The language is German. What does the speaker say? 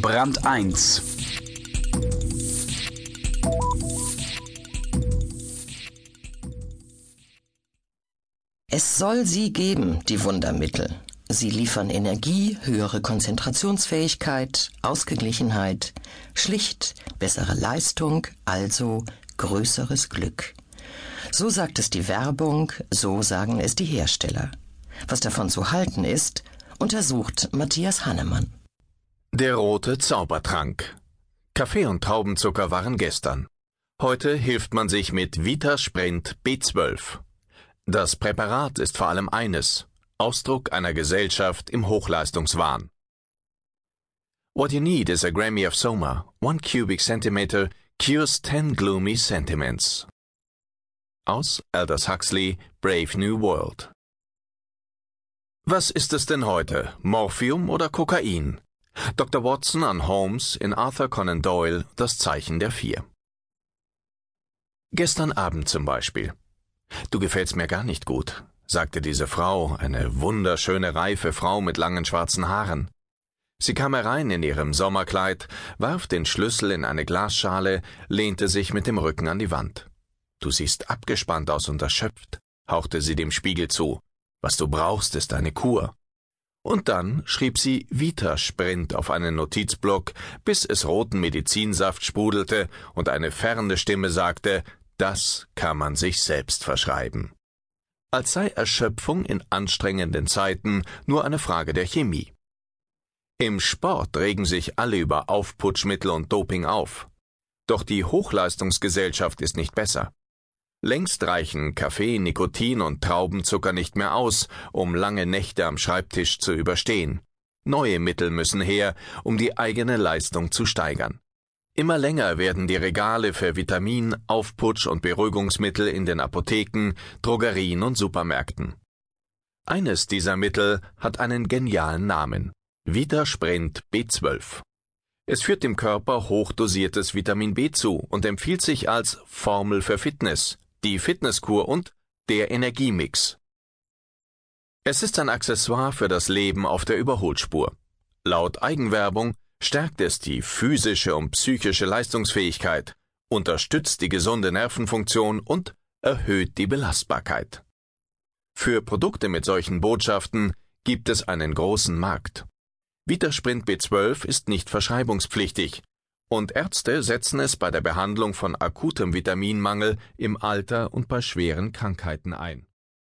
Brand 1 Es soll sie geben, die Wundermittel. Sie liefern Energie, höhere Konzentrationsfähigkeit, Ausgeglichenheit, schlicht bessere Leistung, also größeres Glück. So sagt es die Werbung, so sagen es die Hersteller. Was davon zu halten ist, untersucht Matthias Hannemann. Der rote Zaubertrank. Kaffee und Traubenzucker waren gestern. Heute hilft man sich mit Vita Sprint B12. Das Präparat ist vor allem eines, Ausdruck einer Gesellschaft im Hochleistungswahn. What you need is a Grammy of Soma. One cubic centimeter cures ten gloomy sentiments. Aus Aldous Huxley, Brave New World. Was ist es denn heute? Morphium oder Kokain? Dr. Watson an Holmes in Arthur Conan Doyle Das Zeichen der Vier. Gestern Abend zum Beispiel. Du gefällst mir gar nicht gut, sagte diese Frau, eine wunderschöne reife Frau mit langen schwarzen Haaren. Sie kam herein in ihrem Sommerkleid, warf den Schlüssel in eine Glasschale, lehnte sich mit dem Rücken an die Wand. Du siehst abgespannt aus und erschöpft, hauchte sie dem Spiegel zu. Was du brauchst, ist eine Kur. Und dann schrieb sie Vita Sprint auf einen Notizblock, bis es roten Medizinsaft sprudelte und eine ferne Stimme sagte, das kann man sich selbst verschreiben. Als sei Erschöpfung in anstrengenden Zeiten nur eine Frage der Chemie. Im Sport regen sich alle über Aufputschmittel und Doping auf. Doch die Hochleistungsgesellschaft ist nicht besser. Längst reichen Kaffee, Nikotin und Traubenzucker nicht mehr aus, um lange Nächte am Schreibtisch zu überstehen. Neue Mittel müssen her, um die eigene Leistung zu steigern. Immer länger werden die Regale für Vitamin, Aufputsch und Beruhigungsmittel in den Apotheken, Drogerien und Supermärkten. Eines dieser Mittel hat einen genialen Namen. Vitasprint B12. Es führt dem Körper hochdosiertes Vitamin B zu und empfiehlt sich als Formel für Fitness, die Fitnesskur und der Energiemix. Es ist ein Accessoire für das Leben auf der Überholspur. Laut Eigenwerbung stärkt es die physische und psychische Leistungsfähigkeit, unterstützt die gesunde Nervenfunktion und erhöht die Belastbarkeit. Für Produkte mit solchen Botschaften gibt es einen großen Markt. Vitasprint B12 ist nicht verschreibungspflichtig, und Ärzte setzen es bei der Behandlung von akutem Vitaminmangel im Alter und bei schweren Krankheiten ein